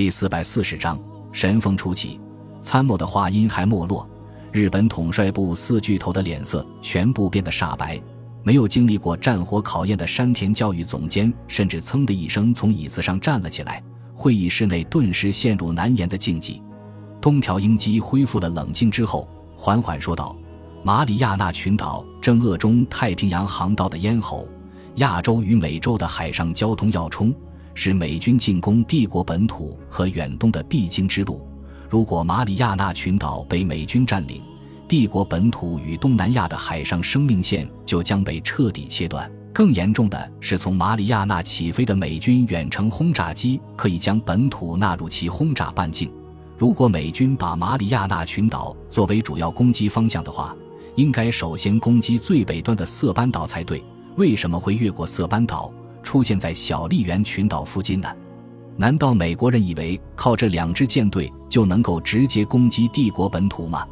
第四百四十章，神风初起，参谋的话音还没落，日本统帅部四巨头的脸色全部变得煞白。没有经历过战火考验的山田教育总监，甚至噌的一声从椅子上站了起来。会议室内顿时陷入难言的静寂。东条英机恢复了冷静之后，缓缓说道：“马里亚纳群岛正扼中太平洋航道的咽喉，亚洲与美洲的海上交通要冲，是美军进攻帝国本土和远东的必经之路。如果马里亚纳群岛被美军占领，帝国本土与东南亚的海上生命线就将被彻底切断。更严重的是，从马里亚纳起飞的美军远程轰炸机可以将本土纳入其轰炸半径。如果美军把马里亚纳群岛作为主要攻击方向的话，应该首先攻击最北端的色班岛才对。为什么会越过色班岛，出现在小笠原群岛附近呢？难道美国人以为靠这两支舰队就能够直接攻击帝国本土吗？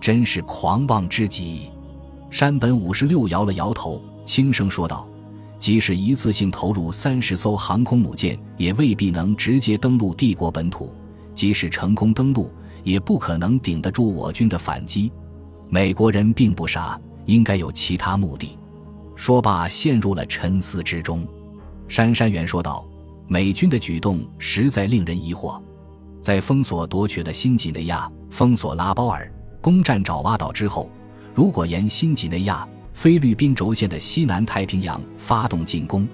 真是狂妄之极！山本五十六摇了摇头，轻声说道：“即使一次性投入三十艘航空母舰，也未必能直接登陆帝国本土。即使成功登陆，也不可能顶得住我军的反击。美国人并不傻，应该有其他目的。”说罢，陷入了沉思之中。杉山元说道：“美军的举动实在令人疑惑，在封锁夺取了新几内亚，封锁拉包尔。”攻占爪哇岛之后，如果沿新几内亚、菲律宾轴线的西南太平洋发动进攻，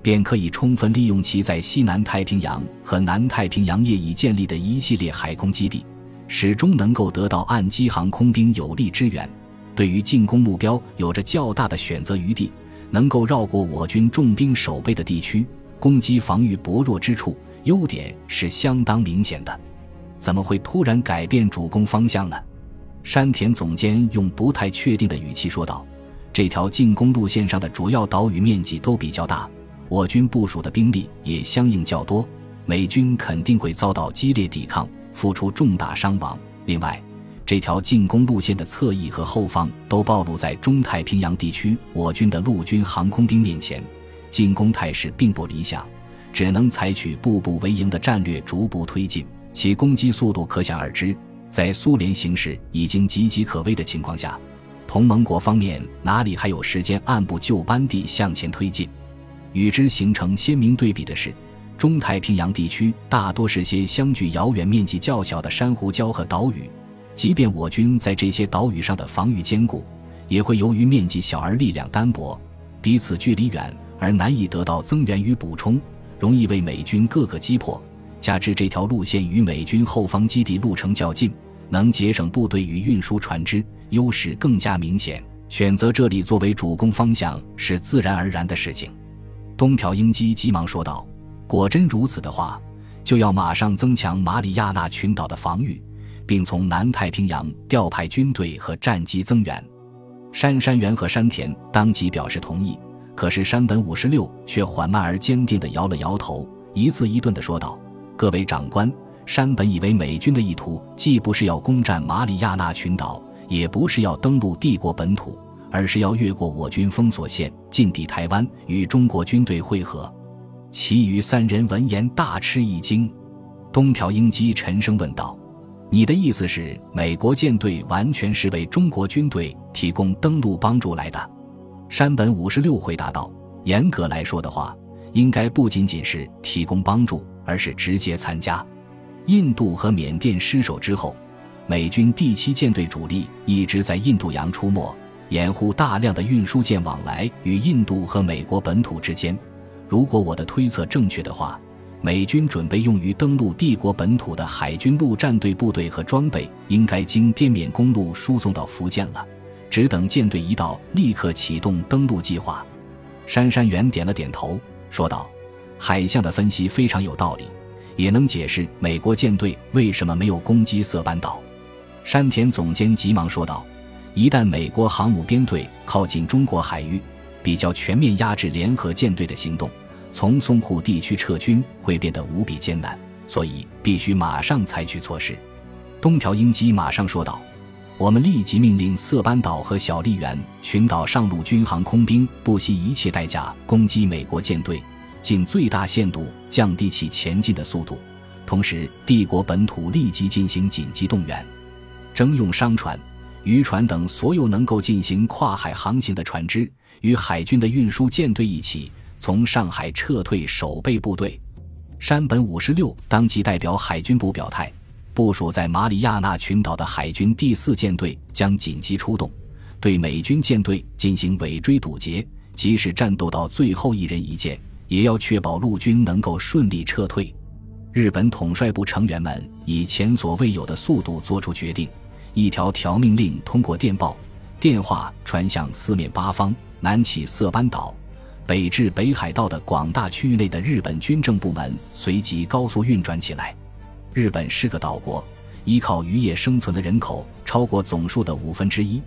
便可以充分利用其在西南太平洋和南太平洋业已建立的一系列海空基地，始终能够得到岸基航空兵有力支援。对于进攻目标有着较大的选择余地，能够绕过我军重兵守备的地区，攻击防御薄弱之处，优点是相当明显的。怎么会突然改变主攻方向呢？山田总监用不太确定的语气说道：“这条进攻路线上的主要岛屿面积都比较大，我军部署的兵力也相应较多，美军肯定会遭到激烈抵抗，付出重大伤亡。另外，这条进攻路线的侧翼和后方都暴露在中太平洋地区我军的陆军航空兵面前，进攻态势并不理想，只能采取步步为营的战略，逐步推进，其攻击速度可想而知。”在苏联形势已经岌岌可危的情况下，同盟国方面哪里还有时间按部就班地向前推进？与之形成鲜明对比的是，中太平洋地区大多是些相距遥远、面积较小的珊瑚礁和岛屿，即便我军在这些岛屿上的防御坚固，也会由于面积小而力量单薄，彼此距离远而难以得到增援与补充，容易为美军各个击破。加之这条路线与美军后方基地路程较近，能节省部队与运输船只，优势更加明显。选择这里作为主攻方向是自然而然的事情。东条英机急忙说道：“果真如此的话，就要马上增强马里亚纳群岛的防御，并从南太平洋调派军队和战机增援。”山山原和山田当即表示同意，可是山本五十六却缓慢而坚定地摇了摇头，一字一顿地说道。各位长官，山本以为美军的意图既不是要攻占马里亚纳群岛，也不是要登陆帝国本土，而是要越过我军封锁线，进抵台湾，与中国军队会合。其余三人闻言大吃一惊。东条英机沉声问道：“你的意思是，美国舰队完全是为中国军队提供登陆帮助来的？”山本五十六回答道：“严格来说的话，应该不仅仅是提供帮助。”而是直接参加。印度和缅甸失守之后，美军第七舰队主力一直在印度洋出没，掩护大量的运输舰往来与印度和美国本土之间。如果我的推测正确的话，美军准备用于登陆帝国本土的海军陆战队部队和装备，应该经滇缅公路输送到福建了，只等舰队一到，立刻启动登陆计划。杉山元点了点头，说道。海象的分析非常有道理，也能解释美国舰队为什么没有攻击色班岛。山田总监急忙说道：“一旦美国航母编队靠近中国海域，比较全面压制联合舰队的行动，从淞沪地区撤军会变得无比艰难，所以必须马上采取措施。”东条英机马上说道：“我们立即命令色班岛和小笠原群岛上陆军航空兵不惜一切代价攻击美国舰队。”尽最大限度降低其前进的速度，同时，帝国本土立即进行紧急动员，征用商船、渔船等所有能够进行跨海航行的船只，与海军的运输舰队一起从上海撤退守备部队。山本五十六当即代表海军部表态，部署在马里亚纳群岛的海军第四舰队将紧急出动，对美军舰队进行尾追堵截，即使战斗到最后一人一舰，也要确保陆军能够顺利撤退。日本统帅部成员们以前所未有的速度作出决定，一条条命令通过电报、电话传向四面八方，南起色班岛。北至北海道的广大区域内的日本军政部门随即高速运转起来。日本是个岛国，依靠渔业生存的人口超过总数的五分之一，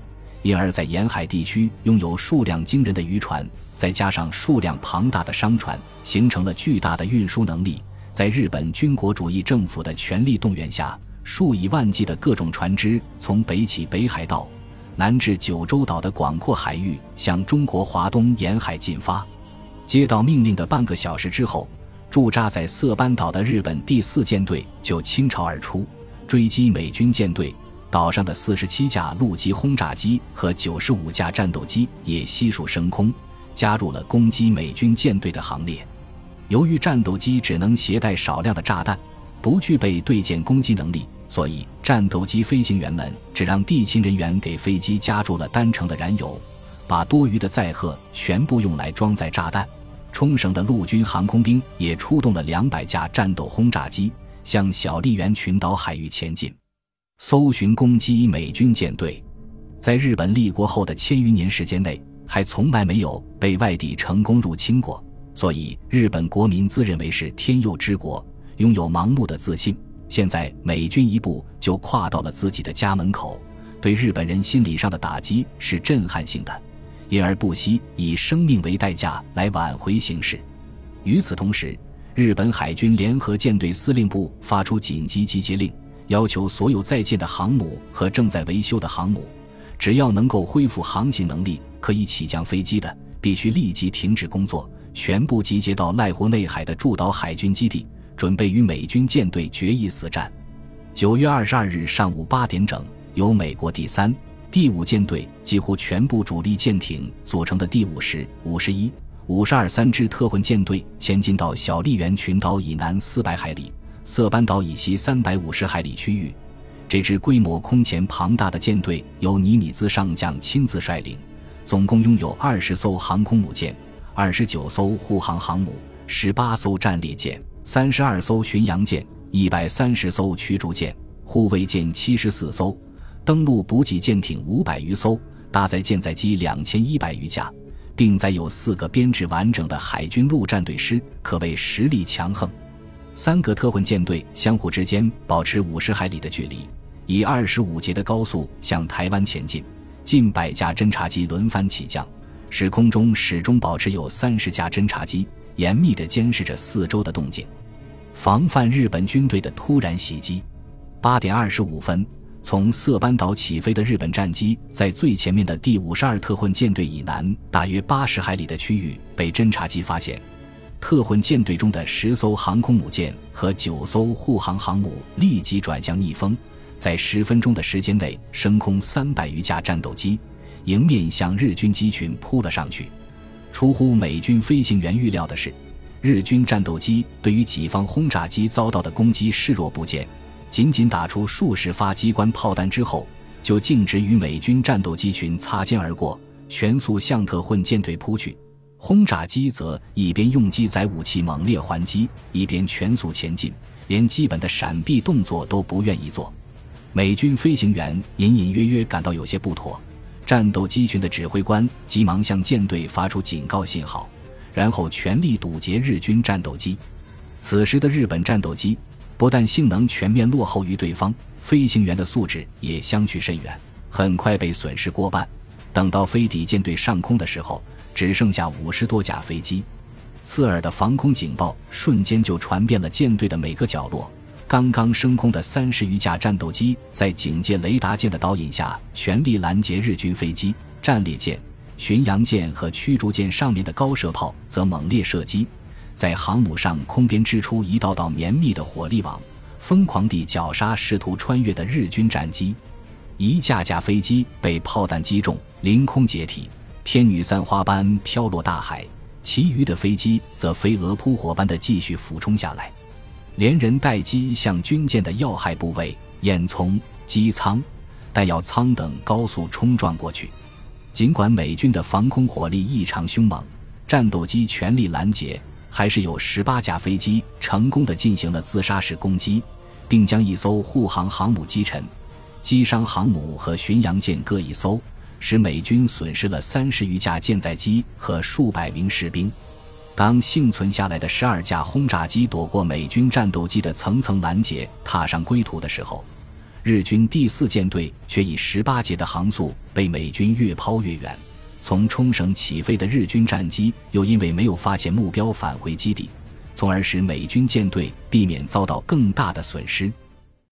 因而，在沿海地区拥有数量惊人的渔船，再加上数量庞大的商船，形成了巨大的运输能力。在日本军国主义政府的全力动员下，数以万计的各种船只从北起北海道，南至九州岛的广阔海域，向中国华东沿海进发。接到命令的半个小时之后，驻扎在色班岛的日本第四舰队就倾巢而出，追击美军舰队。岛上的四十七架陆基轰炸机和九十五架战斗机也悉数升空，加入了攻击美军舰队的行列。由于战斗机只能携带少量的炸弹，不具备对舰攻击能力，所以战斗机飞行员们只让地勤人员给飞机加注了单程的燃油。把多余的载荷全部用来装载炸弹。冲绳的陆军航空兵也出动了两百架战斗轰炸机，向小笠原群岛海域前进，搜寻攻击美军舰队。在日本立国后的千余年时间内，还从来没有被外敌成功入侵过，所以日本国民自认为是天佑之国，拥有盲目的自信。现在美军一步就跨到了自己的家门口，对日本人心理上的打击是震撼性的。因而不惜以生命为代价来挽回形势。与此同时，日本海军联合舰队司令部发出紧急集结令，要求所有在建的航母和正在维修的航母，只要能够恢复航行能力、可以起降飞机的，必须立即停止工作，全部集结到濑户内海的驻岛海军基地，准备与美军舰队决一死战。九月二十二日上午八点整，由美国第三。第五舰队几乎全部主力舰艇组成的第五十、五十一、五十二三支特混舰队前进到小笠原群岛以南四百海里、色班岛以西三百五十海里区域。这支规模空前庞大的舰队由尼米兹上将亲自率领，总共拥有二十艘航空母舰、二十九艘护航航母、十八艘战列舰、三十二艘巡洋舰、一百三十艘驱逐舰、护卫舰七十四艘。登陆补给舰艇五百余艘，搭载舰载机两千一百余架，并载有四个编制完整的海军陆战队师，可谓实力强横。三个特混舰队相互之间保持五十海里的距离，以二十五节的高速向台湾前进。近百架侦察机轮番起降，使空中始终保持有三十架侦察机，严密地监视着四周的动静，防范日本军队的突然袭击。八点二十五分。从色班岛起飞的日本战机，在最前面的第五十二特混舰队以南大约八十海里的区域被侦察机发现。特混舰队中的十艘航空母舰和九艘护航航母立即转向逆风，在十分钟的时间内升空三百余架战斗机，迎面向日军机群扑了上去。出乎美军飞行员预料的是，日军战斗机对于己方轰炸机遭到的攻击视若不见。仅仅打出数十发机关炮弹之后，就径直与美军战斗机群擦肩而过，全速向特混舰队扑去。轰炸机则一边用机载武器猛烈还击，一边全速前进，连基本的闪避动作都不愿意做。美军飞行员隐隐约约感到有些不妥，战斗机群的指挥官急忙向舰队发出警告信号，然后全力堵截日军战斗机。此时的日本战斗机。不但性能全面落后于对方，飞行员的素质也相去甚远，很快被损失过半。等到飞抵舰队上空的时候，只剩下五十多架飞机。刺耳的防空警报瞬间就传遍了舰队的每个角落。刚刚升空的三十余架战斗机，在警戒雷达舰的导引下，全力拦截日军飞机、战列舰、巡洋舰和驱逐舰上面的高射炮，则猛烈射击。在航母上空编织出一道道绵密的火力网，疯狂地绞杀试图穿越的日军战机。一架架飞机被炮弹击中，凌空解体，天女散花般飘落大海；其余的飞机则飞蛾扑火般的继续俯冲下来，连人带机向军舰的要害部位——烟囱、机舱、弹药舱等高速冲撞过去。尽管美军的防空火力异常凶猛，战斗机全力拦截，还是有十八架飞机成功的进行了自杀式攻击，并将一艘护航航母击沉。击伤航母和巡洋舰各一艘，使美军损失了三十余架舰载机和数百名士兵。当幸存下来的十二架轰炸机躲过美军战斗机的层层拦截，踏上归途的时候，日军第四舰队却以十八节的航速被美军越抛越远。从冲绳起飞的日军战机又因为没有发现目标返回基地，从而使美军舰队避免遭到更大的损失。